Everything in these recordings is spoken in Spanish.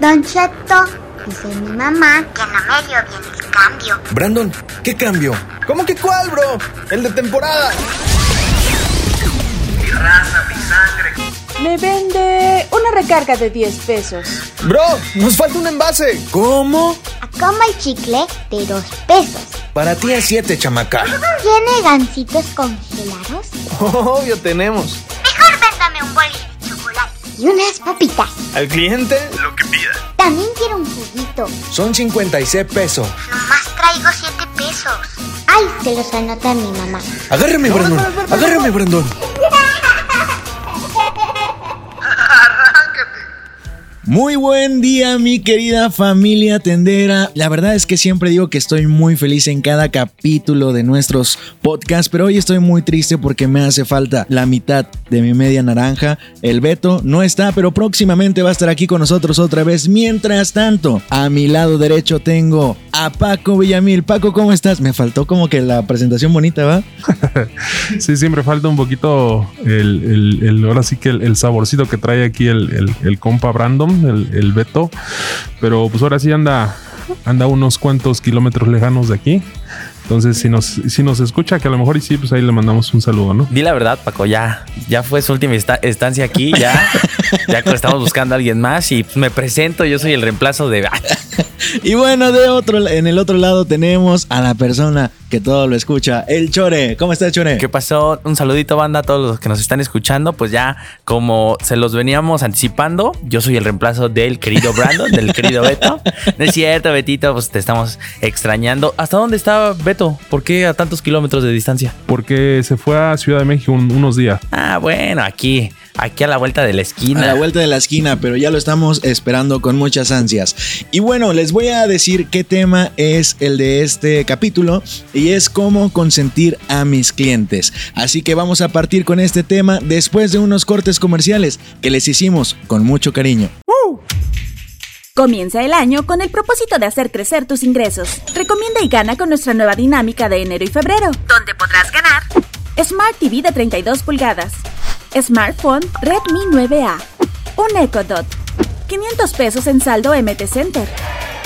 Don Cheto, dice mi mamá que no me dio bien el cambio. Brandon, ¿qué cambio? ¿Cómo que cuál, bro? El de temporada. Mi raza, mi sangre. Me vende una recarga de 10 pesos. Bro, nos falta un envase. ¿Cómo? Como el chicle de 2 pesos. Para ti es 7, chamaca. ¿Tiene gancitos congelados? Obvio tenemos. Y unas papitas. ¿Al cliente? Lo que pida. También quiero un juguito. Son 56 pesos. Nomás traigo 7 pesos. Ay, se los anota mi mamá. Agárrame, Brandon. Agárrame, Brandon. Muy buen día, mi querida familia tendera. La verdad es que siempre digo que estoy muy feliz en cada capítulo de nuestros podcasts, pero hoy estoy muy triste porque me hace falta la mitad de mi media naranja. El Beto no está, pero próximamente va a estar aquí con nosotros otra vez. Mientras tanto, a mi lado derecho tengo a Paco Villamil. Paco, ¿cómo estás? Me faltó como que la presentación bonita, ¿va? sí, siempre falta un poquito el, ahora sí que el, el, saborcito que trae aquí el, el compa Brandon el, el. Pero pues ahora sí anda, anda unos cuantos kilómetros lejanos de aquí. Entonces, si nos, si nos escucha, que a lo mejor y sí, pues ahí le mandamos un saludo, ¿no? Di la verdad, Paco, ya, ya fue su última estancia aquí, ya, ya estamos buscando a alguien más y pues me presento, yo soy el reemplazo de... y bueno, de otro, en el otro lado tenemos a la persona que todo lo escucha, el Chore. ¿Cómo estás, Chore? ¿Qué pasó? Un saludito, banda, a todos los que nos están escuchando. Pues ya, como se los veníamos anticipando, yo soy el reemplazo del querido Brandon, del querido Beto. No es cierto, Betito, pues te estamos extrañando. ¿Hasta dónde está Beto? ¿Por qué a tantos kilómetros de distancia? Porque se fue a Ciudad de México un, unos días. Ah, bueno, aquí, aquí a la vuelta de la esquina. A la vuelta de la esquina, pero ya lo estamos esperando con muchas ansias. Y bueno, les voy a decir qué tema es el de este capítulo y es cómo consentir a mis clientes. Así que vamos a partir con este tema después de unos cortes comerciales que les hicimos con mucho cariño. ¡Uh! Comienza el año con el propósito de hacer crecer tus ingresos. Recomienda y gana con nuestra nueva dinámica de enero y febrero, donde podrás ganar Smart TV de 32 pulgadas, Smartphone Redmi 9A, un Echo Dot, 500 pesos en saldo MT Center,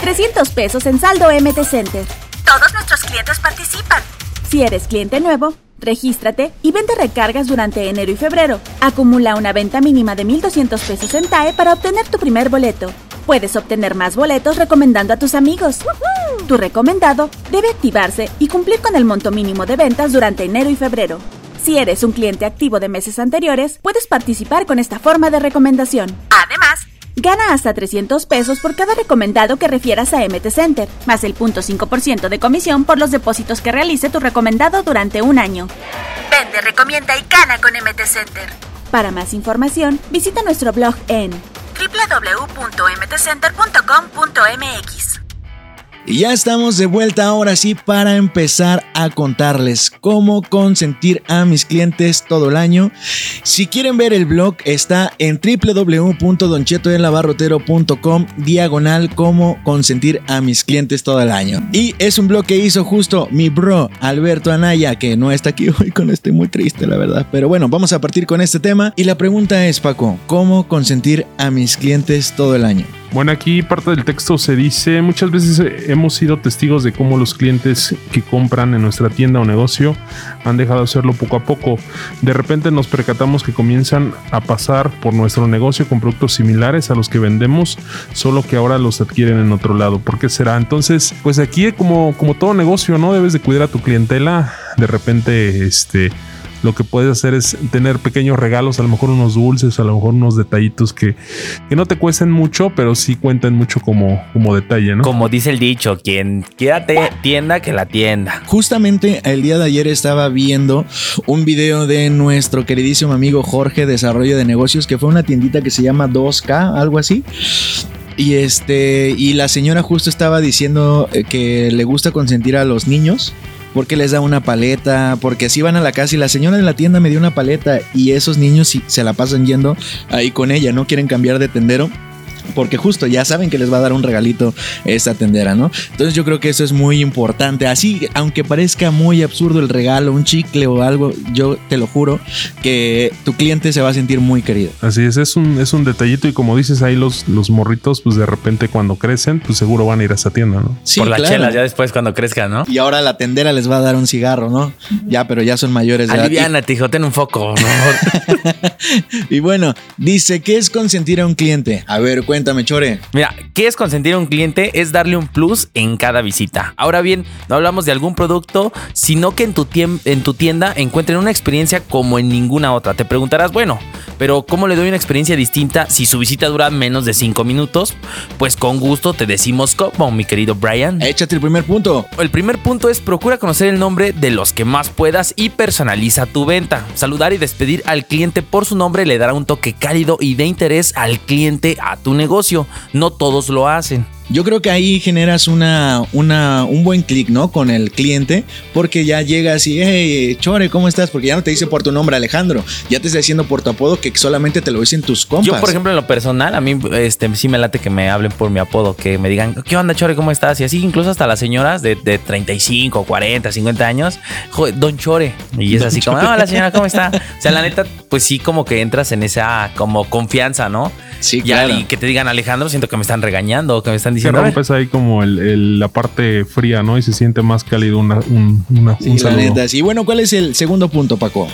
300 pesos en saldo MT Center. Todos nuestros clientes participan. Si eres cliente nuevo, regístrate y vende recargas durante enero y febrero. Acumula una venta mínima de 1.200 pesos en TAE para obtener tu primer boleto. Puedes obtener más boletos recomendando a tus amigos. Tu recomendado debe activarse y cumplir con el monto mínimo de ventas durante enero y febrero. Si eres un cliente activo de meses anteriores, puedes participar con esta forma de recomendación. Además, Gana hasta 300 pesos por cada recomendado que refieras a MT Center, más el 0.5% de comisión por los depósitos que realice tu recomendado durante un año. Vende, recomienda y gana con MT Center. Para más información, visita nuestro blog en www.mtcenter.com.mx. Y ya estamos de vuelta ahora sí para empezar a contarles cómo consentir a mis clientes todo el año. Si quieren ver el blog está en www.donchetoenlabarrotero.com diagonal cómo consentir a mis clientes todo el año. Y es un blog que hizo justo mi bro Alberto Anaya que no está aquí hoy con este muy triste la verdad. Pero bueno, vamos a partir con este tema y la pregunta es Paco, ¿cómo consentir a mis clientes todo el año? Bueno, aquí parte del texto se dice, muchas veces hemos sido testigos de cómo los clientes que compran en nuestra tienda o negocio han dejado de hacerlo poco a poco. De repente nos percatamos que comienzan a pasar por nuestro negocio con productos similares a los que vendemos, solo que ahora los adquieren en otro lado. ¿Por qué será? Entonces, pues aquí como, como todo negocio, ¿no? Debes de cuidar a tu clientela. De repente, este lo que puedes hacer es tener pequeños regalos, a lo mejor unos dulces, a lo mejor unos detallitos que, que no te cuesten mucho, pero sí cuentan mucho como, como detalle, ¿no? Como dice el dicho, quien quédate tienda que la tienda. Justamente el día de ayer estaba viendo un video de nuestro queridísimo amigo Jorge Desarrollo de Negocios, que fue una tiendita que se llama 2K, algo así. Y este, y la señora justo estaba diciendo que le gusta consentir a los niños porque les da una paleta, porque así van a la casa y la señora de la tienda me dio una paleta y esos niños se la pasan yendo ahí con ella, no quieren cambiar de tendero. Porque justo ya saben que les va a dar un regalito esta tendera, ¿no? Entonces yo creo que eso es muy importante. Así, aunque parezca muy absurdo el regalo, un chicle o algo, yo te lo juro que tu cliente se va a sentir muy querido. Así es, es un, es un detallito y como dices ahí los, los morritos, pues de repente cuando crecen, pues seguro van a ir a esa tienda, ¿no? Sí, Por las claro. chelas, ya después cuando crezcan, ¿no? Y ahora la tendera les va a dar un cigarro, ¿no? Ya, pero ya son mayores de edad. Aliviana, hijo, ten un foco. ¿no? Y bueno, dice, ¿qué es consentir a un cliente? A ver, cuéntame, Chore. Mira, ¿qué es consentir a un cliente? Es darle un plus en cada visita. Ahora bien, no hablamos de algún producto, sino que en tu, tiem- en tu tienda encuentren una experiencia como en ninguna otra. Te preguntarás, bueno, pero ¿cómo le doy una experiencia distinta si su visita dura menos de 5 minutos? Pues con gusto te decimos cómo, mi querido Brian. Échate el primer punto. El primer punto es procura conocer el nombre de los que más puedas y personaliza tu venta. Saludar y despedir al cliente por su nombre le dará un toque cálido y de interés al cliente a tu negocio. No todos lo hacen. Yo creo que ahí generas una, una, un buen clic, ¿no? Con el cliente, porque ya llegas y, hey, Chore, ¿cómo estás? Porque ya no te dice por tu nombre Alejandro, ya te está diciendo por tu apodo que solamente te lo dicen tus compas. Yo, por ejemplo, en lo personal, a mí este, sí me late que me hablen por mi apodo, que me digan, ¿qué onda, Chore? ¿Cómo estás? Y así, incluso hasta las señoras de, de 35, 40, 50 años, "Joder, Don Chore. Y es así como, hola, señora, ¿cómo está? O sea, la neta, pues sí, como que entras en esa como confianza, ¿no? Sí, Ya, claro. y que te digan Alejandro, siento que me están regañando, que me están diciendo. "A ver". rompes ahí como el, el- la parte fría, ¿no? Y se siente más cálido una, un, una- Sí, un la saludo. neta. Sí, bueno, ¿cuál es el segundo punto, Paco?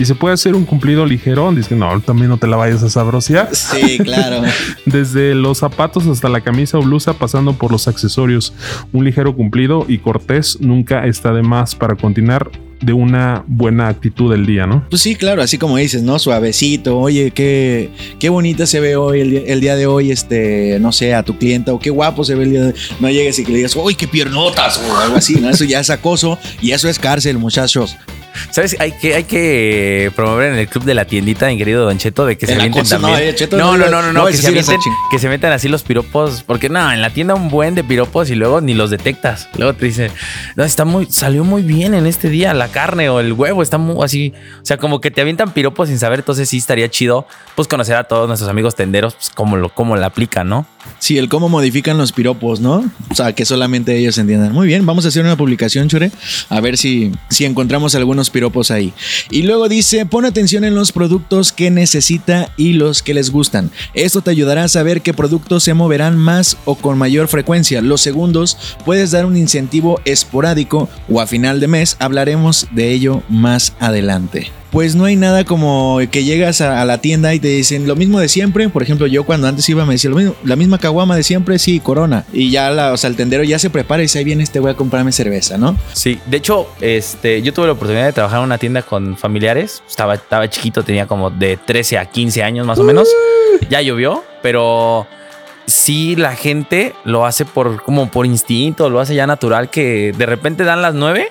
Y se puede hacer un cumplido ligero. Dice, no, también no te la vayas a sabrosear. Sí, claro. Desde los zapatos hasta la camisa o blusa, pasando por los accesorios. Un ligero cumplido y cortés nunca está de más para continuar de una buena actitud del día, ¿no? Pues sí, claro, así como dices, ¿no? Suavecito, oye, qué, qué bonita se ve hoy, el, día- de hoy, este, no sé, a tu clienta, o qué guapo se ve el día de No llegues y que le digas, uy, qué piernotas, o algo así, ¿no? Eso ya es acoso y eso es cárcel, muchachos. ¿Sabes? Hay que, hay que promover en el club de la tiendita, mi querido Don Cheto, de que se avienten también. eh, no, no no, no, que se, avienten, que se metan así los piropos, porque no, en la tienda un buen de piropos y luego ni los detectas. Luego te dicen, no, está muy, salió muy bien en este día la carne o el huevo, está muy así. O sea, como que te avientan piropos sin saber, entonces sí estaría chido, pues conocer a todos nuestros amigos tenderos, pues cómo lo, cómo la aplican, ¿no? Sí, el cómo modifican los piropos, ¿no? O sea, que solamente ellos entiendan. Muy bien, vamos a hacer una publicación, Chure, a ver si, si encontramos algunos piropos ahí. Y luego dice, pon atención en los productos que necesita y los que les gustan. Esto te ayudará a saber qué productos se moverán más o con mayor frecuencia. Los segundos, puedes dar un incentivo esporádico o a final de mes. Hablaremos de ello más adelante. Pues no hay nada como que llegas a, a la tienda y te dicen lo mismo de siempre. Por ejemplo, yo cuando antes iba me decía lo mismo, la misma caguama de siempre, sí, corona. Y ya la, o sea, el tendero ya se prepara y dice, ahí viene este voy a comprarme cerveza, ¿no? Sí, de hecho, este, yo tuve la oportunidad de trabajar en una tienda con familiares. Estaba, estaba chiquito, tenía como de 13 a 15 años más o menos. Ya llovió, pero sí la gente lo hace por como por instinto, lo hace ya natural que de repente dan las 9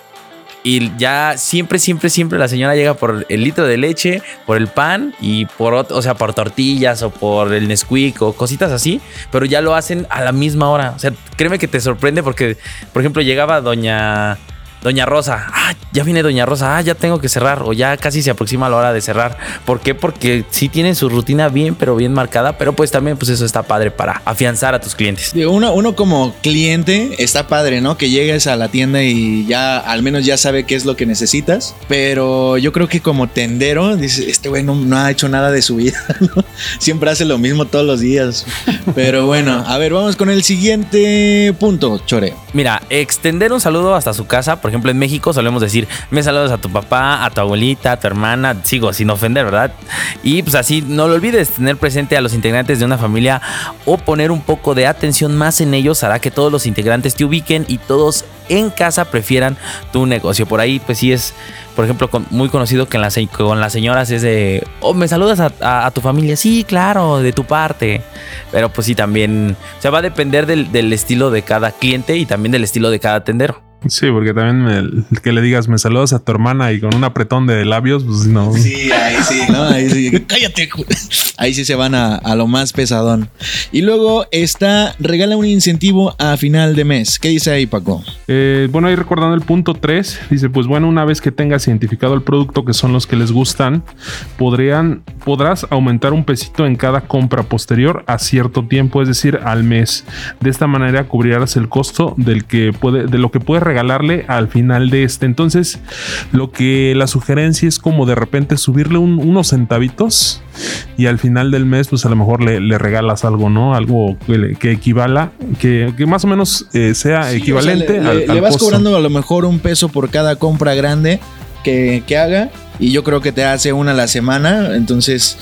y ya siempre, siempre, siempre la señora llega por el litro de leche, por el pan y por, o sea, por tortillas o por el Nesquik o cositas así, pero ya lo hacen a la misma hora. O sea, créeme que te sorprende porque, por ejemplo, llegaba doña... Doña Rosa, ah, ya viene Doña Rosa, ah, ya tengo que cerrar, o ya casi se aproxima la hora de cerrar. ¿Por qué? Porque sí tienen su rutina bien, pero bien marcada, pero pues también, pues eso está padre para afianzar a tus clientes. Uno, uno como cliente está padre, ¿no? Que llegues a la tienda y ya al menos ya sabe qué es lo que necesitas. Pero yo creo que como tendero, dices, este güey no, no ha hecho nada de su vida, ¿no? Siempre hace lo mismo todos los días. Pero bueno, a ver, vamos con el siguiente punto, Chore. Mira, extender un saludo hasta su casa, por ejemplo, en México solemos decir, me saludas a tu papá, a tu abuelita, a tu hermana, sigo sin ofender, ¿verdad? Y pues así, no lo olvides, tener presente a los integrantes de una familia o poner un poco de atención más en ellos hará que todos los integrantes te ubiquen y todos en casa prefieran tu negocio. Por ahí, pues sí es, por ejemplo, muy conocido que en con las señoras es de, oh, me saludas a tu familia, sí, claro, de tu parte. Pero pues sí, también, o sea, va a depender del, del estilo de cada cliente y también del estilo de cada tendero. Sí, porque también me- que le digas me saludas a tu hermana y con un apretón de labios, pues no. Sí, ahí sí, ¿no? Ahí sí. Cállate. Ahí sí se van a, a lo más pesadón. Y luego está, regala un incentivo a final de mes. ¿Qué dice ahí, Paco? Eh, bueno, ahí recordando el punto 3, dice, pues bueno, una vez que tengas identificado el producto que son los que les gustan, podrían, podrás aumentar un pesito en cada compra posterior a cierto tiempo, es decir, al mes. De esta manera cubrirás el costo del que puede, de lo que puedes regalarle al final de este. Entonces, lo que la sugerencia es como de repente subirle un- unos centavitos y al final del mes, pues a lo mejor le, le regalas algo, ¿no? Algo que, que equivala, que, que más o menos eh, sea Sí, equivalente o sea, le, al, le- al le vas costo. cobrando a lo mejor un peso por cada compra grande que, que haga. Y yo creo que te hace una a la semana. Entonces.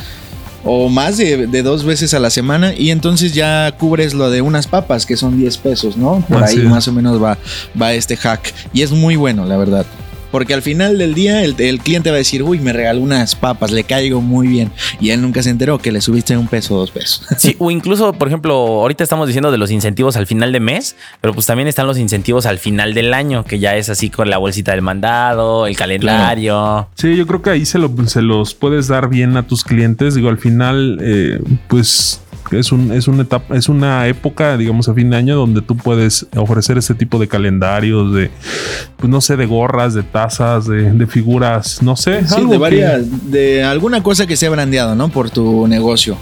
O más de, de dos veces a la semana. Y entonces ya cubres lo de unas papas, que son 10 pesos, ¿no? Por Así ahí más o menos va, va este hack. Y es muy bueno, la verdad. Porque al final del día el, el cliente va a decir, uy, me regaló unas papas, le caigo muy bien. Y él nunca se enteró que le subiste un peso o dos pesos. Sí, o incluso, por ejemplo, ahorita estamos diciendo de los incentivos al final de mes, pero pues también están los incentivos al final del año, que ya es así con la bolsita del mandado, el calendario. Sí, yo creo que ahí se, lo- se los puedes dar bien a tus clientes. Digo, al final, eh, pues es, un, es, una etapa, es una época, digamos, a fin de año donde tú puedes ofrecer este tipo de calendarios, de, pues no sé, de gorras, de tazas, de, de figuras, no sé. Sí, algo de que- varias, de alguna cosa que sea brandeado, ¿no? Por tu negocio.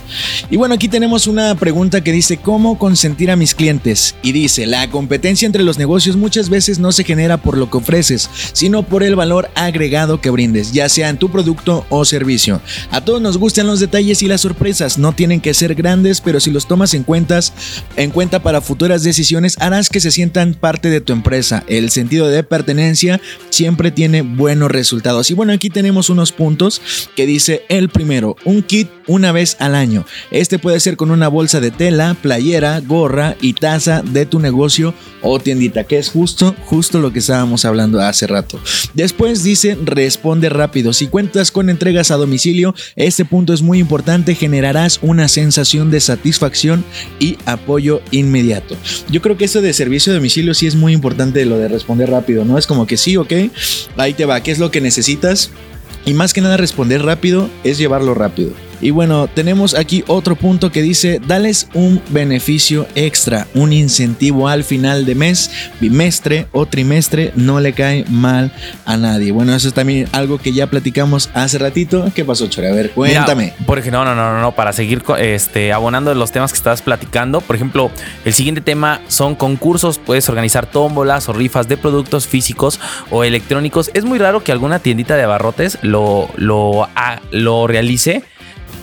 Y bueno, aquí tenemos una pregunta que dice, ¿cómo consentir a mis clientes? Y dice, la competencia entre los negocios muchas veces no se genera por lo que ofreces, sino por el valor agregado que brindes, ya sea en tu producto o servicio. A todos nos gustan los detalles y las sorpresas, no tienen que ser grandes, pero si los tomas en, cuentas, en cuenta para futuras decisiones, harás que se sientan parte de tu empresa. El sentido de pertenencia siempre tiene buenos resultados. Y bueno, aquí tenemos unos puntos que dice el primero, un kit una vez al año. Este puede ser con una bolsa de tela, playera, gorra y taza de tu negocio o tiendita, que es justo, justo lo que estábamos hablando hace rato. Después dice, responde rápido. Si cuentas con entregas a domicilio, este punto es muy importante, generarás una sensación de satisfacción y apoyo inmediato. Yo creo que esto de servicio a domicilio sí es muy importante lo de responder rápido, ¿no? Es como que sí, ok, ahí te va, ¿qué es lo que necesitas? Y más que nada responder rápido es llevarlo rápido. Y bueno, tenemos aquí otro punto que dice, dales un beneficio extra, un incentivo al final de mes, bimestre o trimestre, no le cae mal a nadie. Bueno, eso es también algo que ya platicamos hace ratito. ¿Qué pasó, Chore? A ver, cuéntame. Mira, por ejemplo, no, no, no, no, para seguir este, abonando los temas que estabas platicando. Por ejemplo, el siguiente tema son concursos. Puedes organizar tómbolas o rifas de productos físicos o electrónicos. Es muy raro que alguna tiendita de abarrotes lo, lo, lo realice.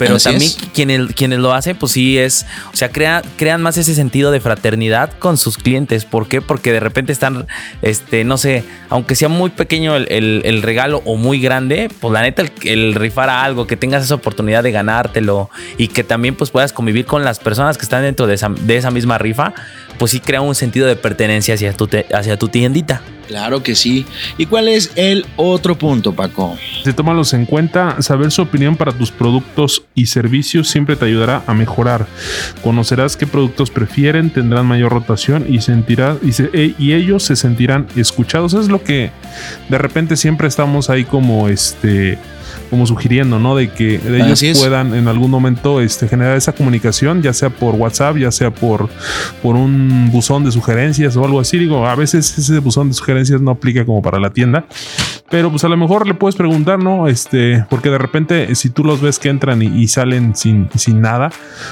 Pero Así también es. quienes, quienes lo hacen, pues sí es, o sea, crea- crean más ese sentido de fraternidad con sus clientes. ¿Por qué? Porque de repente están, este, no sé, aunque sea muy pequeño el, el- el regalo o muy grande, pues la neta, el, el rifar a algo, que tengas esa oportunidad de ganártelo y que también pues puedas convivir con las personas que están dentro de esa, de esa misma rifa, pues sí crea un sentido de pertenencia hacia tu, te- hacia tu tiendita. Claro que sí. ¿Y cuál es el otro punto, Paco? Si tómalos en cuenta, saber su opinión para tus productos y servicios siempre te ayudará a mejorar. Conocerás qué productos prefieren, tendrán mayor rotación y sentirás y, se- e- y ellos se sentirán escuchados. Es lo que de repente siempre estamos ahí como este como sugiriendo, ¿no? De que de ellos puedan en algún momento este, generar esa comunicación, ya sea por WhatsApp, ya sea por, por un buzón de sugerencias o algo así. Digo, a veces ese buzón de sugerencias no aplica como para la tienda, pero pues a lo mejor le puedes preguntar, ¿no? Este, porque de repente si tú los ves que entran y, y salen sin, sin nada,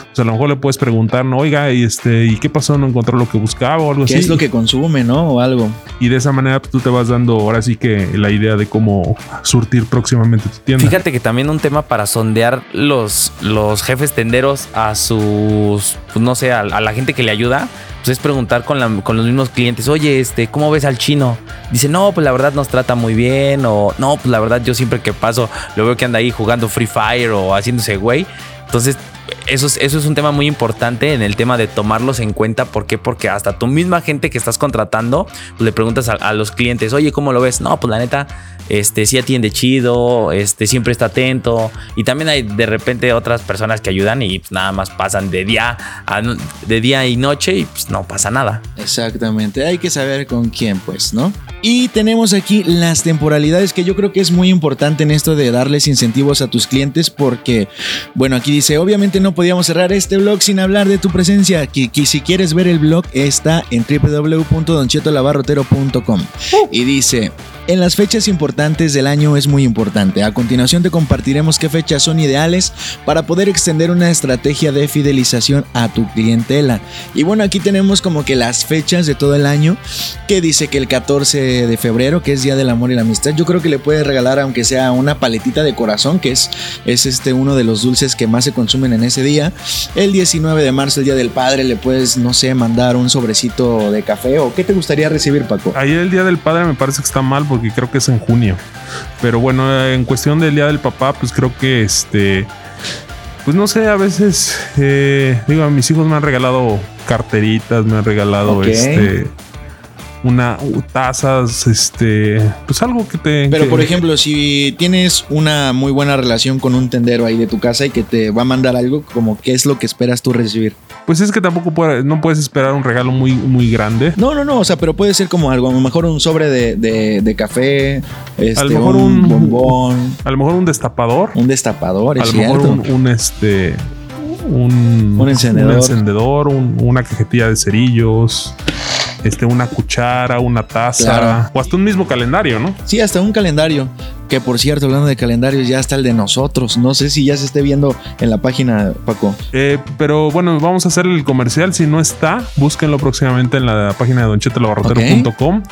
pues a lo mejor le puedes preguntar, ¿no? Oiga, y este, ¿y qué pasó? ¿No encontró lo que buscaba o algo ¿Qué así? es lo que consume, no? O algo. Y de esa manera pues, tú te vas dando ahora sí que la idea de cómo surtir próximamente tu tienda. Fíjate que también un tema para sondear los, los jefes tenderos a sus, pues no sé, a, la gente que le ayuda, pues es preguntar con, la- con los mismos clientes, oye, este, ¿cómo ves al chino? Dice, no, pues la verdad nos trata muy bien, o no, pues la verdad yo siempre que paso lo veo que anda ahí jugando Free Fire o haciéndose güey. Entonces, eso es, eso es un tema muy importante en el tema de tomarlos en cuenta. ¿Por qué? Porque hasta tu misma gente que estás contratando, pues le preguntas a los clientes, oye, ¿cómo lo ves? No, pues la neta, este sí atiende chido, este siempre está atento. Y también hay de repente otras personas que ayudan y pues, nada más pasan de día, a de día y noche y pues no pasa nada. Exactamente. Hay que saber con quién, pues, ¿no? Y tenemos aquí las temporalidades que yo creo que es muy importante en esto de darles incentivos a tus clientes porque, bueno, aquí dice, obviamente no podíamos cerrar este blog sin hablar de tu presencia, que, que si quieres ver el blog está en www.donchetolabarrotero.com y dice... En las fechas importantes del año es muy importante. A continuación te compartiremos qué fechas son ideales para poder extender una estrategia de fidelización a tu clientela. Y bueno, aquí tenemos como que las fechas de todo el año, que dice que el 14 de febrero, que es Día del Amor y la Amistad, yo creo que le puedes regalar aunque sea una paletita de corazón, que es, es este uno de los dulces que más se consumen en ese día. El 19 de marzo, el Día del Padre, le puedes, no sé, mandar un sobrecito de café o qué te gustaría recibir, Paco. Ahí el Día del Padre me parece que está mal porque creo que es en junio. Pero bueno, en cuestión del Día del Papá, pues creo que este... Pues no sé, a veces, eh, digo, a mis hijos me han regalado carteritas, me han regalado este una tazas, este, pues algo que te Pero que- por ejemplo, si tienes una muy buena relación con un tendero ahí de tu casa y que te va a mandar algo, como qué es lo que esperas tú recibir. Pues es que tampoco puede- no puedes esperar un regalo muy muy grande. No, no, no, o sea, pero puede ser como algo, a lo mejor un sobre de, de- de café, este, A lo mejor un, un- bombón, A lo mejor un destapador, un destapador, a lo mejor un, un, este un, Un encendedor. un encendedor, un- una cajetilla de cerillos, este una cuchara, una taza Claro. o hasta un mismo calendario, ¿no? Sí, hasta un calendario. Que por cierto, hablando de calendarios, ya está el de nosotros. No sé si ya se esté viendo en la página, Paco. Eh, pero bueno, vamos a hacer el comercial. Si no está, búsquenlo próximamente en la página de donchetelabarrotero.com.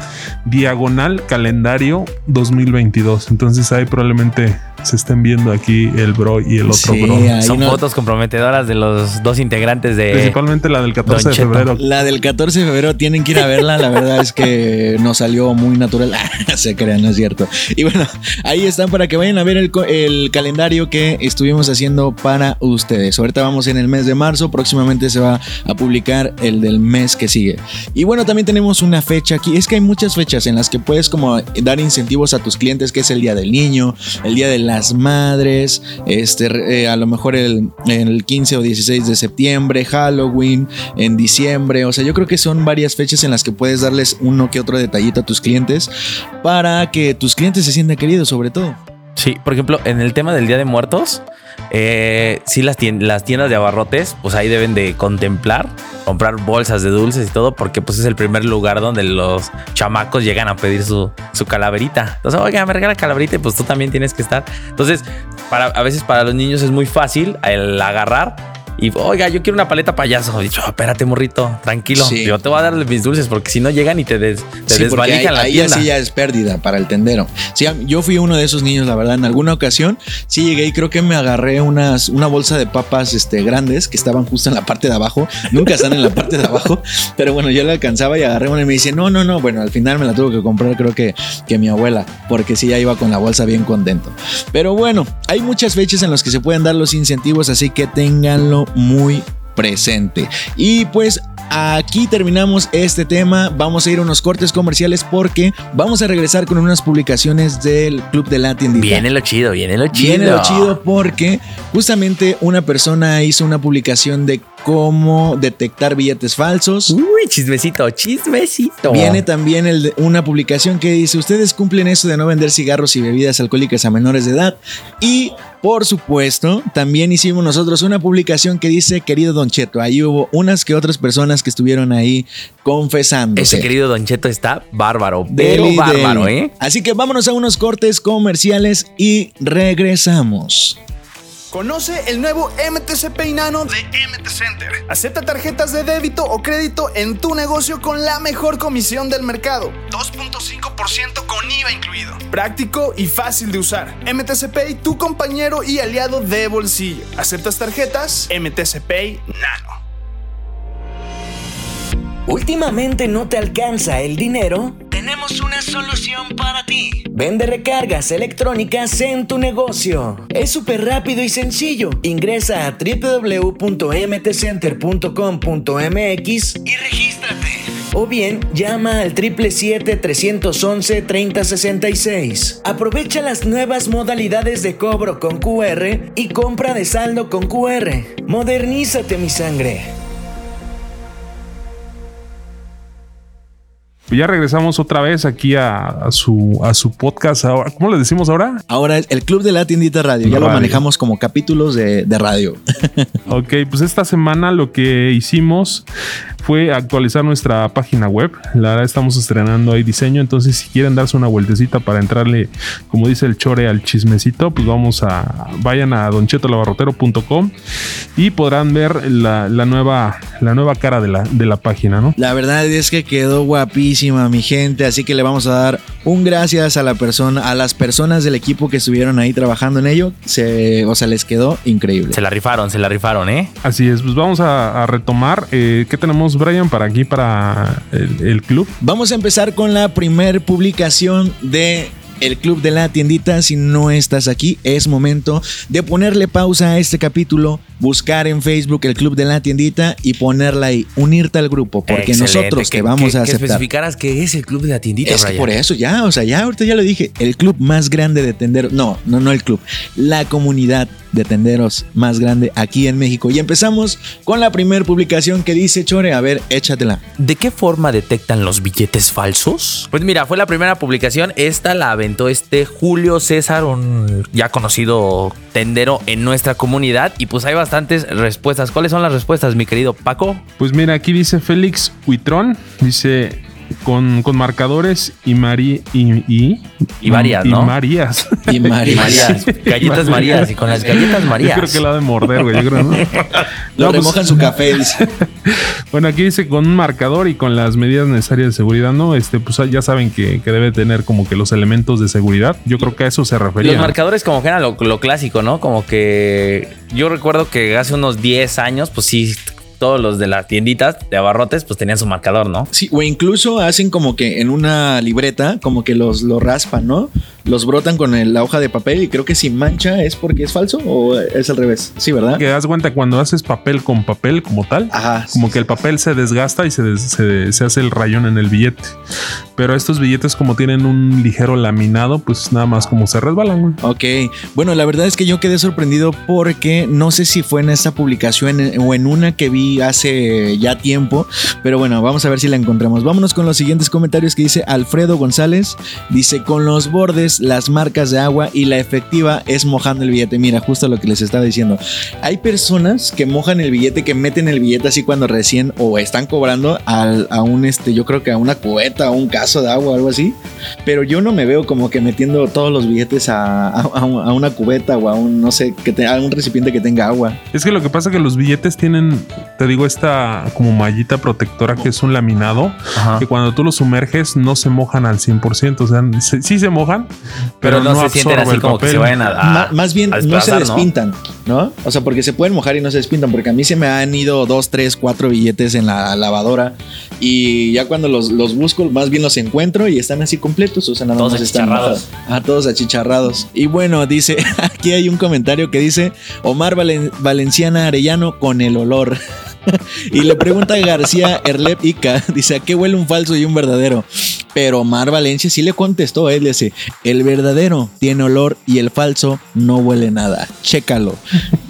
Diagonal calendario 2022. Entonces ahí probablemente se estén viendo aquí el bro y el otro Sí, bro. Son no- fotos comprometedoras de los dos integrantes de. Principalmente la del 14 Don de Cheto. febrero. La del 14 de febrero tienen que ir a verla. La verdad es que nos salió muy natural. Se crean, no es cierto. Y bueno, ahí están para que vayan a ver el, calendario que estuvimos haciendo para ustedes. Ahorita vamos en el mes de marzo. Próximamente se va a publicar el del mes que sigue. Y bueno, también tenemos una fecha aquí. Es que hay muchas fechas en las que puedes como dar incentivos a tus clientes, que es el Día del Niño, el Día de las Madres, este, eh, a lo mejor el, el 15 o 16 de septiembre, Halloween, en diciembre. O sea, yo creo que son varias fechas en las que puedes darles uno que otro detallito a tus clientes para que tus clientes se sientan queridos, sobre todo. Sí, por ejemplo, en el tema del Día de Muertos, eh, sí las, tien- las tiendas de abarrotes, pues ahí deben de contemplar, comprar bolsas de dulces y todo, porque pues es el primer lugar donde los chamacos llegan a pedir su, calaverita. Entonces, oiga, me regala calaverita y pues tú también tienes que estar. Entonces, a veces para los niños es muy fácil el agarrar. Y oiga, yo quiero una paleta payaso. Y yo, espérate, morrito, tranquilo. Sí. Yo te voy a dar mis dulces porque si no llegan y te, des, te Sí, porque ahí, desvalijan la ahí tienda. así ya es pérdida para el tendero. Sí, yo fui uno de esos niños, la verdad. En alguna ocasión sí llegué y creo que me agarré unas, una bolsa de papas este, grandes que estaban justo en la parte de abajo. Nunca están en la parte de abajo. Pero bueno, yo la alcanzaba y agarré una y me dice, no, no, no. Bueno, al final me la tuvo que comprar, creo que, que mi abuela, porque sí ya iba con la bolsa bien contento. Pero bueno, hay muchas fechas en las que se pueden dar los incentivos, así que ténganlo muy presente. Y pues aquí terminamos este tema. Vamos a ir a unos cortes comerciales porque vamos a regresar con unas publicaciones del Club de la Tiendita. Viene lo chido, viene lo chido. Viene lo chido porque justamente una persona hizo una publicación de cómo detectar billetes falsos. Uy, chismecito, chismecito. Viene también el de- una publicación que dice, ustedes cumplen eso de no vender cigarros y bebidas alcohólicas a menores de edad. Y por supuesto, también hicimos nosotros una publicación que dice, querido Don Cheto, ahí hubo unas que otras personas que estuvieron ahí confesando. Ese querido Don Cheto está bárbaro, Deli, pero bárbaro, deli. ¿eh? Así que vámonos a unos cortes comerciales y regresamos. Conoce el nuevo MTC Nano de MT Center. Acepta tarjetas de débito o crédito en tu negocio con la mejor comisión del mercado. 2.5% con IVA incluido. Práctico y fácil de usar. MTC Pay, tu compañero y aliado de bolsillo. ¿Aceptas tarjetas? MTC Pay Nano. ¿Últimamente no te alcanza el dinero? Tenemos una solución para ti. Vende recargas electrónicas en tu negocio. Es súper rápido y sencillo. Ingresa a www.mtcenter.com.mx y regístrate. O bien, llama al 777-311-3066. Aprovecha las nuevas modalidades de cobro con QR y compra de saldo con QR. Modernízate, mi sangre. Ya regresamos otra vez aquí a, a su, a su podcast. Ahora, ¿Cómo le decimos ahora? Ahora el Club de la Tiendita Radio, ya lo manejamos como capítulos de, de radio. Ok, pues esta semana lo que hicimos fue actualizar nuestra página web. La verdad estamos estrenando ahí diseño, entonces si quieren darse una vueltecita para entrarle, como dice el chore, al chismecito, pues vamos a, vayan a donchetolabarrotero.com y podrán ver la, la nueva, la nueva cara de la, de la página, ¿no? La verdad es que quedó guapísima mi gente, así que le vamos a dar un gracias a la persona, a las personas del equipo que estuvieron ahí trabajando en ello. Se, o sea, les quedó increíble. Se la rifaron, se la rifaron, ¿eh? Así es, pues vamos a, a retomar. Eh, ¿Qué tenemos, Brian, para aquí, para el, el club? Vamos a empezar con la primer publicación de el club de la tiendita. Si no estás aquí, es momento de ponerle pausa a este capítulo, buscar en Facebook el club de la tiendita y ponerla ahí, unirte al grupo, porque Excelente. nosotros Que- te vamos que- a Que aceptar. especificaras que es el club de la tiendita, Es que Brian. por eso ya, o sea, ya ahorita ya lo dije, el club más grande de tenderos, no, no, no el club, la comunidad de tenderos más grande aquí en México. Y empezamos con la primera publicación que dice Chore, a ver, échatela. ¿De qué forma detectan los billetes falsos? Pues mira, fue la primera publicación. Esta la aventó este Julio César, un ya conocido tendero en nuestra comunidad. Y pues hay bastantes respuestas. ¿Cuáles son las respuestas, mi querido Paco? Pues mira, aquí dice Félix Huitrón, dice con, con marcadores y Mari y, y, Y varias, ¿no? Y Marías. Y María. Marías, galletas Marías. Y con las galletas Yo Marías. creo que la de morder, güey. Yo creo, ¿no? Lo No, pues, remojan su café, dice. Bueno, aquí dice con un marcador y con las medidas necesarias de seguridad, ¿no? Este, pues ya saben que, que debe tener como que los elementos de seguridad. Yo creo que a eso se refería. Los marcadores como que eran lo, lo clásico, ¿no? Como que yo recuerdo que hace unos 10 años, pues sí, todos los de las tienditas de abarrotes, pues tenían su marcador, ¿no? Sí, o incluso hacen como que en una libreta, como que los lo raspan, ¿no? Los brotan con el- la hoja de papel y creo que si mancha es porque es falso o es al revés. Sí, ¿verdad? Que das cuenta cuando haces papel con papel como tal, Ajá. como que el papel se desgasta y se, des- se- se hace el rayón en el billete. Pero estos billetes como tienen un ligero laminado, pues nada más como se resbalan. Ok, bueno, la verdad es que yo quedé sorprendido porque no sé si fue en esta publicación o en una que vi hace ya tiempo, pero bueno, vamos a ver si la encontramos. Vámonos con los siguientes comentarios que dice Alfredo González, dice con los bordes, las marcas de agua y la efectiva es mojando el billete. Mira, justo lo que les estaba diciendo. Hay personas que mojan el billete, que meten el billete así cuando recién o están cobrando al- a un, este, yo creo que a una cubeta, a un caso de agua o algo así. Pero yo no me veo como que metiendo todos los billetes a, a- a un- a una cubeta o a un, no sé, que te- a un recipiente que tenga agua. Es que lo que pasa es que los billetes tienen, te digo, esta como mallita protectora que es un laminado, Ajá. que cuando tú los sumerges no se mojan al 100%, o sea, se- sí se mojan, Pero, pero, no, se sienten así como que papel. se vayan a, a- más bien a no se desplazar, ¿no? despintan, ¿no? O sea, porque se pueden mojar y no se despintan, porque a mí se me han ido dos, tres, cuatro billetes en la lavadora y ya cuando los, los busco, más bien los encuentro y están así completos, o sea, nada Todos más están achicharrados. mojados. Ah, todos achicharrados. Y bueno, dice, aquí hay un comentario que dice Omar Valen- Valenciana Arellano con el olor. Y le pregunta a García Erlep Ica, dice, ¿a qué huele un falso y un verdadero? Pero Omar Valencia sí le contestó, él dice, el verdadero tiene olor y el falso no huele nada. Chécalo.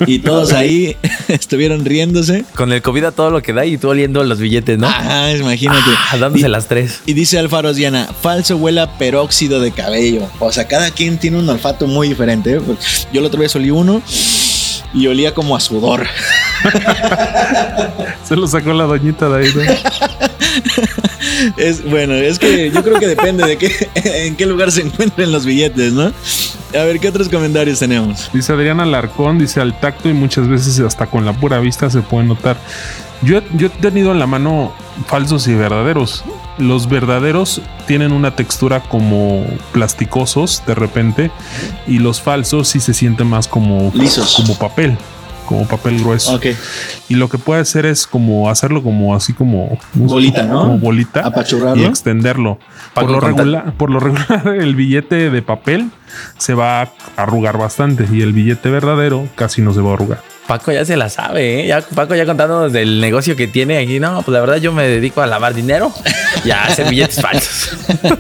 Y todos ahí estuvieron riéndose. Con el COVID a todo lo que da y tú oliendo los billetes, ¿no? Ah, imagínate. Ah, dándose Y- las tres. Y dice Alfaro Diana, falso huele a peróxido de cabello. O sea, cada quien tiene un olfato muy diferente. ¿eh? Yo la otra vez olí uno y olía como a sudor. Se lo sacó la doñita de ahí. ¿no? Es bueno, es que yo creo que depende de qué, en qué lugar se encuentren los billetes, ¿no? A ver, ¿qué otros comentarios tenemos? Dice Adriana Larcón, dice al tacto y muchas veces hasta con la pura vista se puede notar. Yo, yo he tenido en la mano falsos y verdaderos. Los verdaderos tienen una textura como plasticosos de repente y los falsos sí se sienten más como, Lisos. como papel, como papel grueso. Ok. Y lo que puede hacer es como hacerlo como así como Bolita, ¿no? Como bolita Apachurrarlo. y extenderlo. Por lo, regular, por lo regular, el billete de papel se va a arrugar bastante y el billete verdadero casi no se va a arrugar. Paco ya se la sabe, ¿eh? Ya, Paco ya contándonos del negocio que tiene aquí. No, pues la verdad yo me dedico a lavar dinero y a hacer billetes falsos.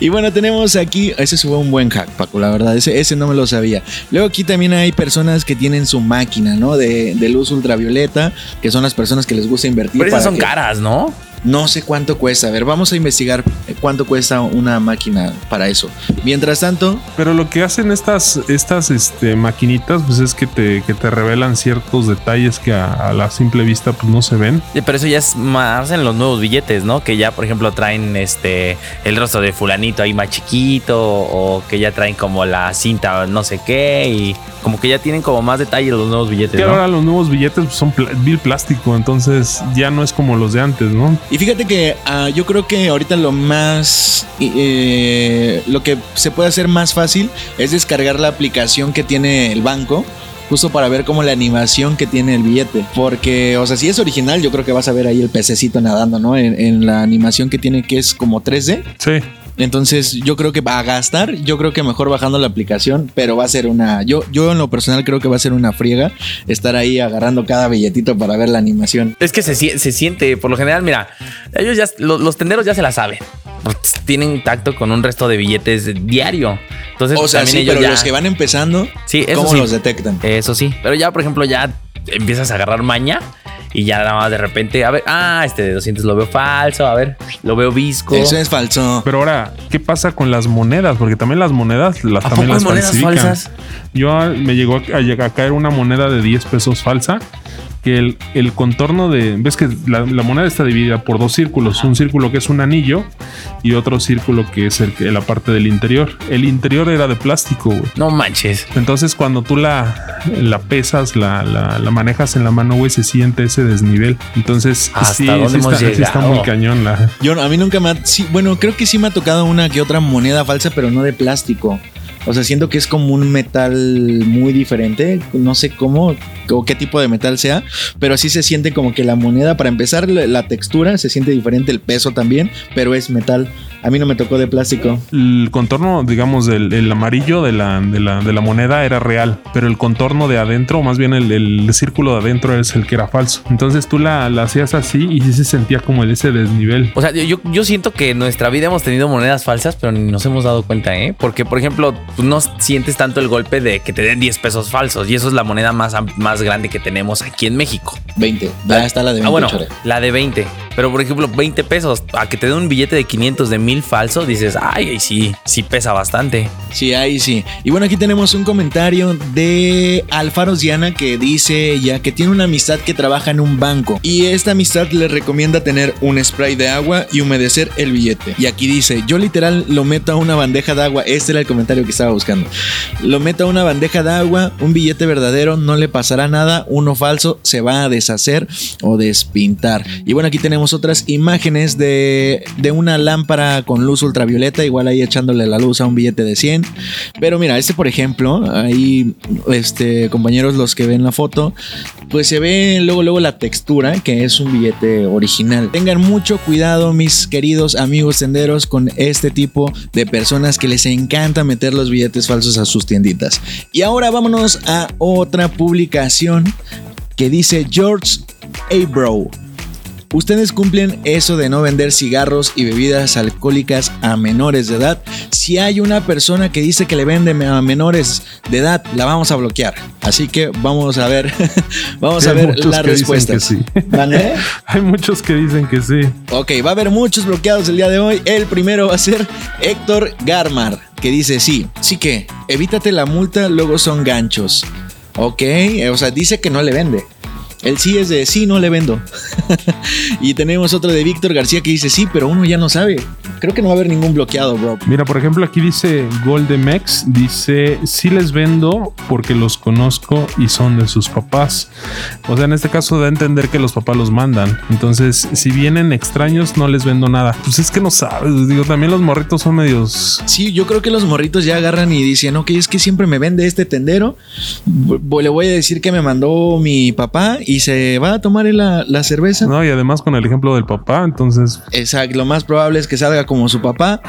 Y bueno, tenemos aquí, ese fue un buen hack, Paco, la verdad, ese, ese no me lo sabía. Luego aquí también hay personas que tienen su máquina, ¿no? De, de luz ultravioleta, que son las personas que les gusta invertir. Pero esas para son que- caras, ¿no? No sé cuánto cuesta. A ver, vamos a investigar cuánto cuesta una máquina para eso. Mientras tanto. Pero lo que hacen estas, estas este, maquinitas, pues es que te, que te revelan ciertos detalles que a, a la simple vista pues no se ven. Sí, pero eso ya es más en los nuevos billetes, ¿no? Que ya, por ejemplo, traen este el rostro de fulanito ahí más chiquito o que ya traen como la cinta no sé qué y como que ya tienen como más detalles los nuevos billetes. Que ¿no? ahora los nuevos billetes pues, son pl vil plástico, entonces ya no es como los de antes, ¿no? Y fíjate que uh, yo creo que ahorita lo más, eh, lo que se puede hacer más fácil es descargar la aplicación que tiene el banco justo para ver como la animación que tiene el billete. Porque, o sea, si es original, yo creo que vas a ver ahí el pececito nadando, ¿no? En, en la animación que tiene, que es como 3D. Sí. Entonces, yo creo que va a gastar, yo creo que mejor bajando la aplicación, pero va a ser una. Yo, yo en lo personal creo que va a ser una friega estar ahí agarrando cada billetito para ver la animación. Es que se, se siente, por lo general, mira, ellos ya, los, los tenderos ya se la saben tienen tacto con un resto de billetes diario. Entonces, o sea, también sí, ellos pero ya... los que van empezando, sí, eso ¿cómo sí. los detectan? Eso sí. Pero ya, por ejemplo, ya empiezas a agarrar maña y ya nada más de repente, a ver, ah, este de 200 lo veo falso, a ver, lo veo visco. Eso es falso. Pero ahora, ¿qué pasa con las monedas? Porque también las monedas las ¿A también poco las hay monedas falsifican. falsas? Yo me llegó a, a, caer una moneda de 10 pesos falsa que el, el, contorno de. Ves que la, la, moneda está dividida por dos círculos: un círculo que es un anillo y otro círculo que es el, la parte del interior. El interior era de plástico, güey. No manches. Entonces, cuando tú la, la pesas, la, la, la, manejas en la mano, güey, se siente ese desnivel. Entonces, ¿Hasta sí, dónde sí, hemos está, sí está muy cañón. La... Yo, a mí nunca me ha. Sí, bueno, creo que sí me ha tocado una que otra moneda falsa, pero no de plástico. O sea, siento que es como un metal muy diferente. No sé cómo o qué tipo de metal sea, pero sí se siente como que la moneda, para empezar, la textura se siente diferente, el peso también, pero es metal. A mí no me tocó de plástico. El contorno, digamos, del el amarillo de la, de, la, de la moneda era real, pero el contorno de adentro, más bien el, el, círculo de adentro es el que era falso. Entonces tú la, la hacías así y sí se sentía como ese desnivel. O sea, yo, yo siento que en nuestra vida hemos tenido monedas falsas, pero ni nos hemos dado cuenta, ¿eh? Porque, por ejemplo, tú no sientes tanto el golpe de que te den 10 pesos falsos y eso es la moneda más, más grande que tenemos aquí en México. 20. Ya está la de 20. Ah, bueno, la de 20. Pero, por ejemplo, 20 pesos, a que te den un billete de 500 de mil falso, dices, ay, ahí sí, sí pesa bastante. Sí, ahí sí. Y bueno, aquí tenemos un comentario de Alfaros Diana que dice ya que tiene una amistad que trabaja en un banco y esta amistad le recomienda tener un spray de agua y humedecer el billete. Y aquí dice, yo literal lo meto a una bandeja de agua. Este era el comentario que estaba buscando. Lo meto a una bandeja de agua, un billete verdadero, no le pasará nada, uno falso se va a deshacer o despintar. Y bueno, aquí tenemos otras imágenes de, de una lámpara con luz ultravioleta, igual ahí echándole la luz a un billete de 100. Pero mira, este por ejemplo, ahí, este, compañeros, los que ven la foto, pues se ve luego, luego la textura, que es un billete original. Tengan mucho cuidado, mis queridos amigos tenderos, con este tipo de personas que les encanta meter los billetes falsos a sus tienditas. Y ahora vámonos a otra publicación que dice George Abrow. Ustedes cumplen eso de no vender cigarros y bebidas alcohólicas a menores de edad. Si hay una persona que dice que le vende a menores de edad, la vamos a bloquear. Así que vamos a ver, vamos a hay ver muchos las que dicen respuestas. que sí. ¿Vale? Hay muchos que dicen que sí. Ok, va a haber muchos bloqueados el día de hoy. El primero va a ser Héctor Garmar, que dice sí, sí que, evítate la multa, luego son ganchos. Ok, o sea, dice que no le vende. El sí es de sí, no le vendo. y tenemos otro de Víctor García que dice sí, pero uno ya no sabe. Creo que no va a haber ningún bloqueado, bro. Mira, por ejemplo, aquí dice Goldemex, dice, sí les vendo porque los conozco y son de sus papás. O sea, en este caso da a entender que los papás los mandan. Entonces, si vienen extraños, no les vendo nada. Pues es que no sabes, digo, también los morritos son medios... Sí, yo creo que los morritos ya agarran y dicen, ok, es que siempre me vende este tendero. Le voy a decir que me mandó mi papá y se va a tomar la, la cerveza. No, y además con el ejemplo del papá, entonces... Exacto, lo más probable es que salga como su papá.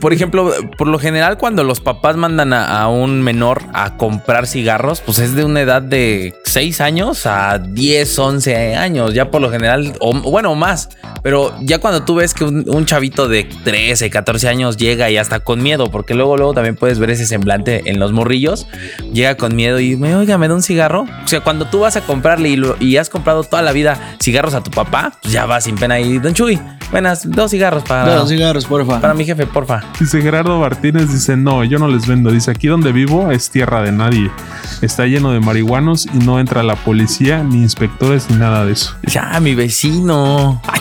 Por ejemplo, por lo general, cuando los papás mandan a, a un menor a comprar cigarros, pues es de una edad de 6 años a 10, 11 años. Ya por lo general, o bueno, o más. Pero ya cuando tú ves que un, un chavito de 13, 14 años llega y hasta con miedo, porque luego, luego también puedes ver ese semblante en los morrillos, llega con miedo y me oiga, me da un cigarro. O sea, cuando tú vas a comprarle y, lo- y has comprado toda la vida cigarros a tu papá, pues ya va sin pena y Don Chuy, buenas, dos cigarros para, Dos cigarros, porfa. para mi jefe, porfa. Dice Gerardo Martínez, dice, no, yo no les vendo. Dice, aquí donde vivo es tierra de nadie. Está lleno de marihuanos y no entra la policía, ni inspectores, ni nada de eso. Ya, mi vecino. Ay,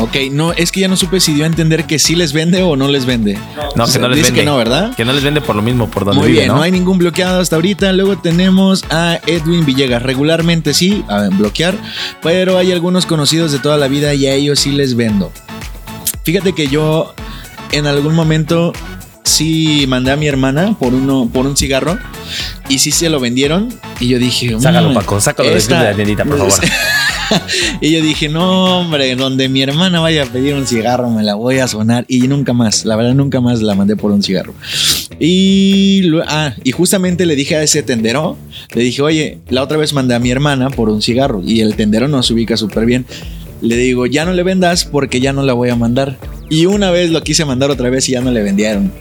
Ok, no, es que ya no supe si dio a entender que sí les vende o no les vende. no, O que no les dice vende. que no, ¿verdad? Que no les vende por lo mismo, por donde Muy vive, bien, ¿no? hay ningún bloqueado hasta ahorita. Luego tenemos a Edwin Villegas. Regularmente sí, a bloquear, pero hay algunos conocidos de toda la vida y a ellos sí les vendo. Fíjate que yo en algún momento sí mandé a mi hermana por uno por un cigarro y sí se lo vendieron y yo dije, Sácalo, "Mm, Paco, sácalo esta- de la tiendita, por favor. y yo dije, no, hombre, donde mi hermana vaya a pedir un cigarro me la voy a sonar. Y nunca más, la verdad, nunca más la mandé por un cigarro. Y, ah, y justamente le dije a ese tendero, le dije, oye, la otra vez mandé a mi hermana por un cigarro. Y el tendero nos ubica súper bien. Le digo, ya no le vendas porque ya no la voy a mandar. Y una vez lo quise mandar otra vez y ya no le vendieron.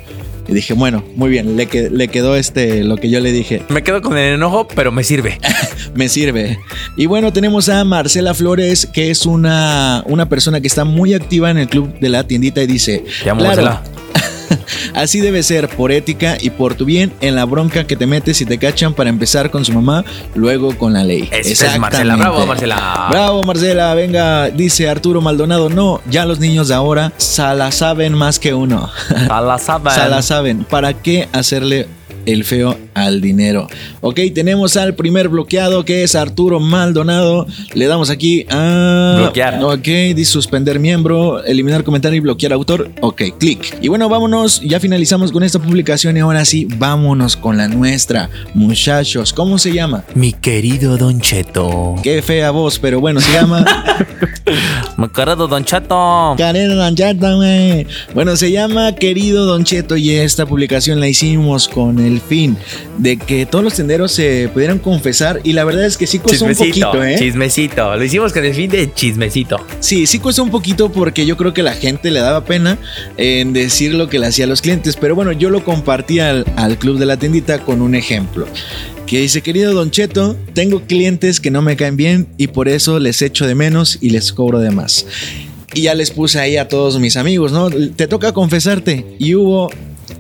Y dije, bueno, muy bien, le, que- le quedó este, lo que yo le dije. Me quedo con el enojo, pero me sirve. Me sirve. Y bueno, tenemos a Marcela Flores, que es una, una persona que está muy activa en el club de la tiendita y dice, Te amo, claro, Marcela. Así debe ser, por ética y por tu bien, en la bronca que te metes y te cachan para empezar con su mamá, luego con la ley. Esa es Marcela. Bravo, Marcela. Bravo, Marcela. Venga, dice Arturo Maldonado, no, ya los niños de ahora se la saben más que uno. A la saben. Se la saben. ¿Para qué hacerle el feo al dinero? Ok, tenemos al primer bloqueado que es Arturo Maldonado. Le damos aquí a. Bloquear. Ok, dice suspender miembro, eliminar comentario y bloquear autor. Ok, clic. Y bueno, vámonos. Ya finalizamos con esta publicación y ahora sí, vámonos con la nuestra. Muchachos, ¿cómo se llama? Mi querido Don Cheto. Qué fea voz, pero bueno, se llama. Mi querido Don Cheto. Querido Don Cheto, güey. Bueno, se llama Querido Don Cheto y esta publicación la hicimos con el fin de que todos los tenderos se pudieran confesar y la verdad es que sí costó un poquito, ¿eh? chismecito. Lo hicimos con el fin de chismecito. Sí, sí cuesta un poquito porque yo creo que la gente le daba pena en decir lo que le hacía a los clientes, pero bueno, yo lo compartí al, al club de la tiendita con un ejemplo. Que dice, querido Don Cheto, tengo clientes que no me caen bien y por eso les echo de menos y les cobro de más. Y ya les puse ahí a todos mis amigos, ¿no? Te toca confesarte. Y hubo,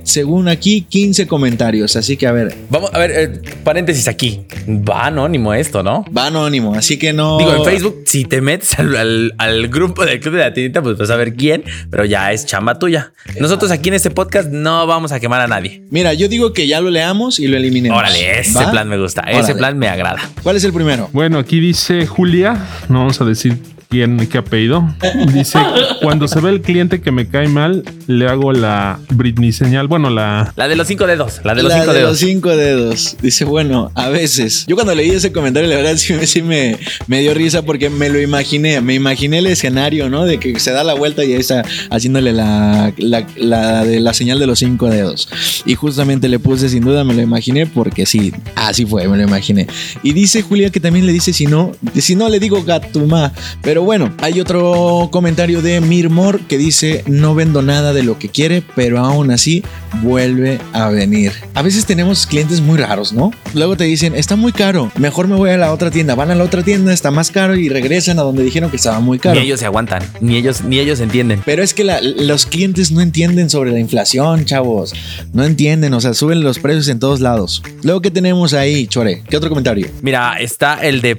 según aquí, 15 comentarios. Así que a ver, Vamos a ver, eh, paréntesis aquí. Va anónimo esto, ¿no? va anónimo. Así que no... Digo, en Facebook, si te metes al, al- al grupo del Club de la Tiendita, pues vas a ver quién, pero ya es chamba tuya. Nosotros aquí en este podcast no vamos a quemar a nadie. Mira, yo digo que ya lo leamos y lo eliminemos. Órale, ese ¿Va? plan me gusta, ese plan me agrada. ¿Cuál es el primero? Bueno, aquí dice Julia, no vamos a decir quién, qué apellido. Dice, cuando se ve el cliente que me cae mal, le hago la Britney señal, bueno, la... La de los cinco dedos, la de los la cinco de dedos. los cinco dedos. Dice, bueno, a veces. Yo cuando leí ese comentario, la verdad sí, me- sí me, me dio risa porque me lo imaginé. Me imaginé el escenario, ¿no? De que se da la vuelta y ahí está haciéndole la, la, la de la señal de los cinco dedos. Y justamente le puse, sin duda, me lo imaginé porque sí, así fue, me lo imaginé. Y dice Julia que también le dice, si no, si no le digo gatuma. Pero bueno, hay otro comentario de Mirmor que dice, no vendo nada de lo que quiere, pero aún así vuelve a venir. A veces tenemos clientes muy raros, ¿no? Luego te dicen, está muy caro, mejor me voy a la otra tienda. Van a la otra tienda, está más caro y regresan a donde dijeron que estaba muy caro. Ni ellos se aguantan, ni ellos, ni ellos entienden. Pero es que la- los clientes no entienden sobre la inflación, chavos. No entienden, o sea, suben los precios en todos lados. Luego, ¿qué tenemos ahí, Chore? ¿Qué otro comentario? Mira, está el de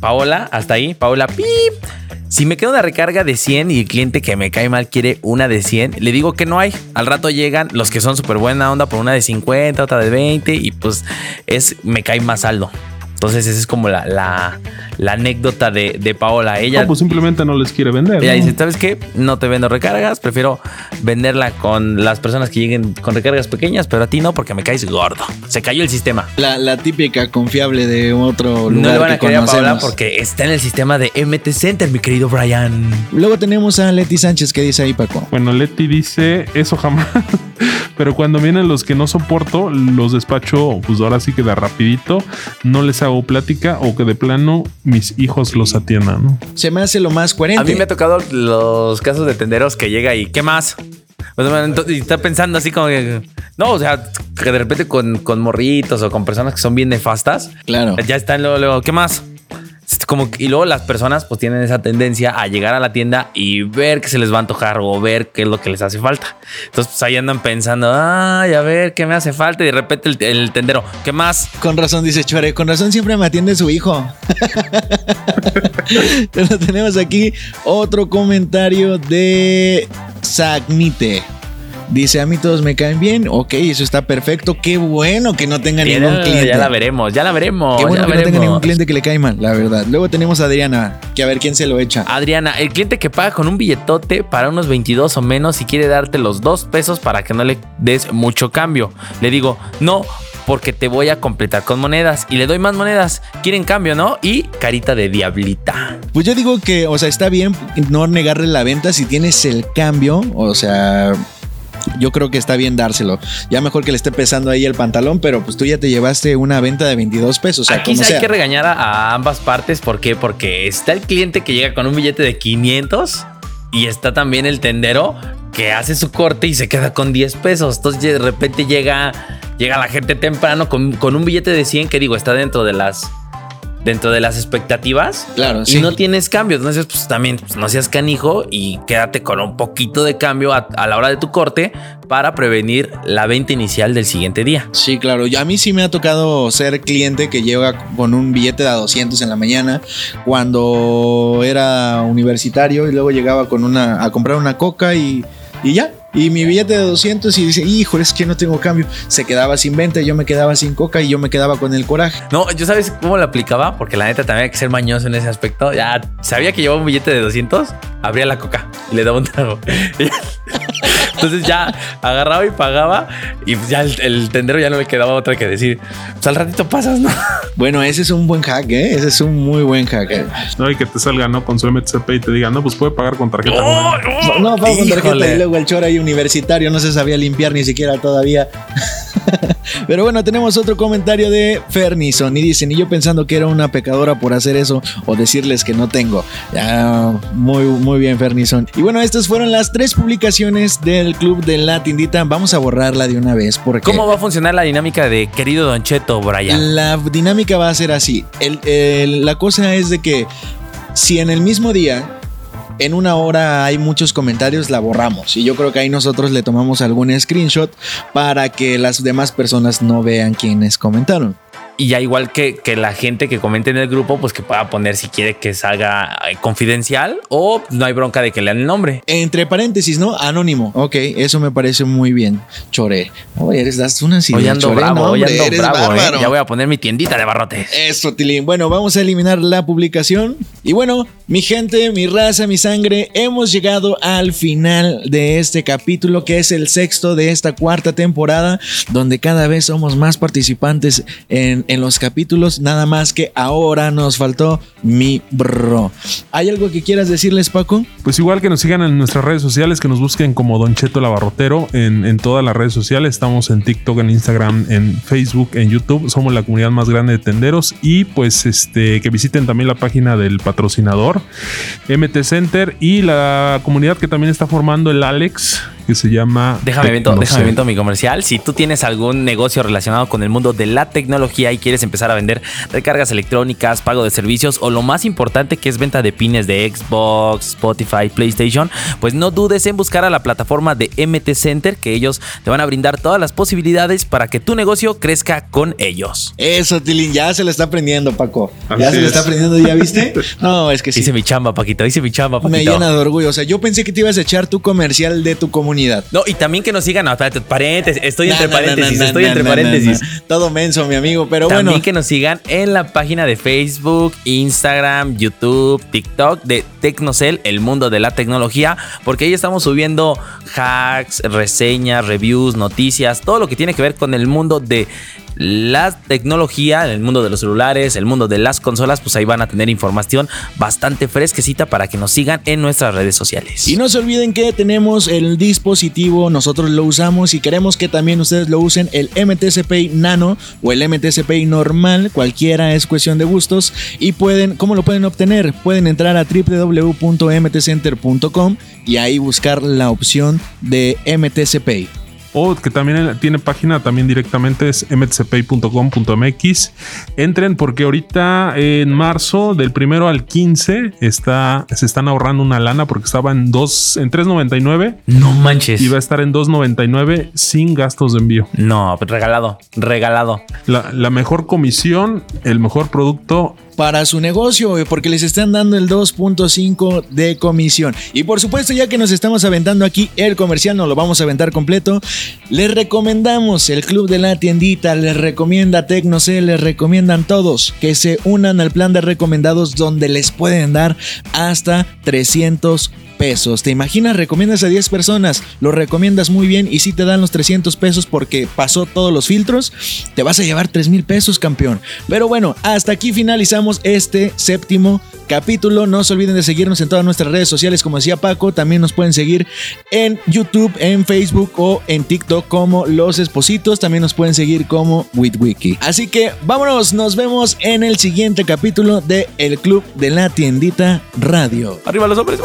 Paola, hasta ahí, Paola, pip. Si me queda una recarga de 100 y el cliente que me cae mal quiere una de 100, le digo que no hay. Al rato llegan los que son súper buena onda por una de 50, otra de 20 y pues es me cae más saldo. Entonces esa es como la, la, la anécdota de, de Paola. Ella, No, pues simplemente no les quiere vender. ella ¿no? dice, ¿sabes qué? No te vendo recargas, prefiero venderla con las personas que lleguen con recargas pequeñas, pero a ti no porque me caes gordo. Se cayó el sistema. La, la típica confiable de otro lugar No le van a a Paola conocemos. porque está en el sistema de MT Center, mi querido Brian. Luego tenemos a Leti Sánchez que dice ahí, Paco. Bueno, Leti dice, eso jamás. Pero cuando vienen los que no soporto, los despacho, pues ahora sí que de rapidito, no les hago plática o que de plano mis hijos los atiendan, ¿no? Se me hace lo más coherente. A mí me ha tocado los casos de tenderos que llega y ¿qué más? Pues, entonces, y está pensando así como que no, o sea, que de repente con, con morritos o con personas que son bien nefastas, Claro. ya están luego, luego, ¿qué más? Como y luego las personas pues tienen esa tendencia a llegar a la tienda y ver que se les va a antojar o ver qué es lo que les hace falta. Entonces pues ahí andan pensando, ay, a ver qué me hace falta y de repente el, tendero, ¿qué más? Con razón, dice Chore, con razón siempre me atiende su hijo. Tenemos aquí otro comentario de Sagnite. Dice, a mí todos me caen bien. Ok, eso está perfecto. Qué bueno que no tenga ningún cliente. ya la veremos, ya la veremos. Qué bueno que no tenga ningún cliente que le cae mal, la verdad. Luego tenemos a Adriana, que a ver quién se lo echa. Adriana, el cliente que paga con un billetote para unos 22 o menos y quiere darte los dos pesos para que no le des mucho cambio. Le digo, no, porque te voy a completar con monedas y le doy más monedas. Quieren cambio, ¿no? Y carita de diablita. Pues yo digo que, o sea, está bien no negarle la venta si tienes el cambio, o sea, yo creo que está bien dárselo. Ya mejor que le esté pesando ahí el pantalón, pero pues tú ya te llevaste una venta de 22 pesos. O sea, Aquí como hay sea. que regañar a, a ambas partes. ¿Por qué? Porque está el cliente que llega con un billete de 500 y está también el tendero que hace su corte y se queda con 10 pesos. Entonces de repente llega, llega la gente temprano con, con un billete de 100 que digo, está dentro de las... Dentro de las expectativas Claro, y sí. no tienes cambio. Entonces, pues también pues, no seas canijo y quédate con un poquito de cambio a, a la hora de tu corte para prevenir la venta inicial del siguiente día. Sí, claro. Yo- a mí sí me ha tocado ser cliente que llega con un billete de a 200 en la mañana cuando era universitario y luego llegaba con una a comprar una coca y, y ya. Y mi billete de 200 y dice, hijo, es que no tengo cambio. Se quedaba sin venta, yo me quedaba sin coca y yo me quedaba con el coraje. No, yo sabes cómo lo aplicaba, porque la neta también hay que ser mañoso en ese aspecto. Ya sabía que llevaba un billete de 200, abría la coca y le daba un trago. Entonces ya agarraba y pagaba y pues ya el, el tendero ya no le quedaba otra que decir, pues al ratito pasas, ¿no? Bueno, ese es un buen hack, ¿eh? Ese es un muy buen hack. ¿eh? No, y que te salga, ¿no? Con su MTCP y te diga, no, pues puede pagar con tarjeta. ¡Oh! joven". No, pago con tarjeta Híjole. y luego el chora ahí universitario no se sabía limpiar ni siquiera todavía. Pero bueno, tenemos otro comentario de Fernison y dicen, y yo pensando que era una pecadora por hacer eso o decirles que no tengo. Muy, muy bien Fernison. Y bueno, estas fueron las tres publicaciones del club de la tiendita. Vamos a borrarla de una vez porque... ¿Cómo va a funcionar la dinámica de querido Don Cheto, Brian? La dinámica va a ser así. El- el- la cosa es de que si en el mismo día, en una hora hay muchos comentarios, la borramos. Y yo creo que ahí nosotros le tomamos algún screenshot para que las demás personas no vean quiénes comentaron. Y ya igual que, que la gente que comente en el grupo, pues que pueda poner si quiere que salga eh, confidencial o no hay bronca de que lean el nombre. Entre paréntesis, ¿no? Anónimo. Ok, eso me parece muy bien. Chore. Oye, eres, das una Hoy ideas, ando Chore. bravo, No, hoy ando eres bravo, ¿eh? Ya voy a poner mi tiendita de barrotes. Eso, Tilín. Bueno, vamos a eliminar la publicación. Y bueno, mi gente, mi raza, mi sangre, hemos llegado al final de este capítulo, que es el sexto de esta cuarta temporada, donde cada vez somos más participantes en, en los capítulos. Nada más que ahora nos faltó mi bro. ¿Hay algo que quieras decirles, Paco? Pues igual que nos sigan en nuestras redes sociales, que nos busquen como Don Cheto Labarrotero en, en todas las redes sociales. Estamos en TikTok, en Instagram, en Facebook, en YouTube. Somos la comunidad más grande de tenderos. Y pues este que visiten también la página del patrocinador, MT Center, y la comunidad que también está formando el Alex, que se llama. Déjame viento, Tecnocel. déjame viento mi comercial. Si tú tienes algún negocio relacionado con el mundo de la tecnología y quieres empezar a vender recargas electrónicas, pago de servicios o lo más importante que es venta de pines de Xbox, Spotify, PlayStation, pues no dudes en buscar a la plataforma de MT Center que ellos te van a brindar todas las posibilidades para que tu negocio crezca con ellos. Eso, Tilín, ya se lo está aprendiendo, Paco. Ya se lo es. está aprendiendo, ¿ya viste? No, es que sí. Hice mi chamba, Paquito, hice mi chamba, Paquito. Me llena de orgullo. O sea, yo pensé que te ibas a echar tu comercial de tu comunidad. No, y también que nos sigan, no, espérate, paréntesis, estoy entre paréntesis, estoy entre paréntesis. Todo menso, mi amigo. Pero También bueno, que nos sigan en la página de Facebook, Instagram, YouTube, TikTok de Tecnocel, el mundo de la tecnología, porque ahí estamos subiendo hacks, reseñas, reviews, noticias, todo lo que tiene que ver con el mundo de la tecnología, el mundo de los celulares, el mundo de las consolas, pues ahí van a tener información bastante fresquecita para que nos sigan en nuestras redes sociales. y no se olviden que tenemos el dispositivo, nosotros lo usamos y queremos que también ustedes lo usen, el MTCP Nano o el MTCP normal, cualquiera es cuestión de gustos. Y pueden, ¿cómo lo pueden obtener? Pueden entrar a www.mtcenter.com y ahí buscar la opción de MTCP. O que también tiene página también directamente es mtcpay.com.mx. Entren porque ahorita en marzo del primero al 15 está, se están ahorrando una lana porque estaba en dos, en 3.99 No manches. y va a estar en 2.99 sin gastos de envío. No, regalado, regalado. La, la mejor comisión, el mejor producto para su negocio, porque les están dando el 2.5 de comisión. Y por supuesto, ya que nos estamos aventando aquí el comercial, nos lo vamos a aventar completo. Les recomendamos el club de la tiendita, les recomienda Tecnocel, les recomiendan todos que se unan al plan de recomendados donde les pueden dar hasta 300 pesos. ¿Te imaginas? Recomiendas a 10 personas, lo recomiendas muy bien y si te dan los 300 pesos porque pasó todos los filtros, te vas a llevar 3 mil pesos, campeón. Pero bueno, hasta aquí finalizamos este séptimo capítulo. No se olviden de seguirnos en todas nuestras redes sociales, como decía Paco. También nos pueden seguir en YouTube, en Facebook o en TikTok como Los Espositos. También nos pueden seguir como WitWiki. Así que vámonos, nos vemos en el siguiente capítulo de El Club de la Tiendita Radio. Arriba los hombres.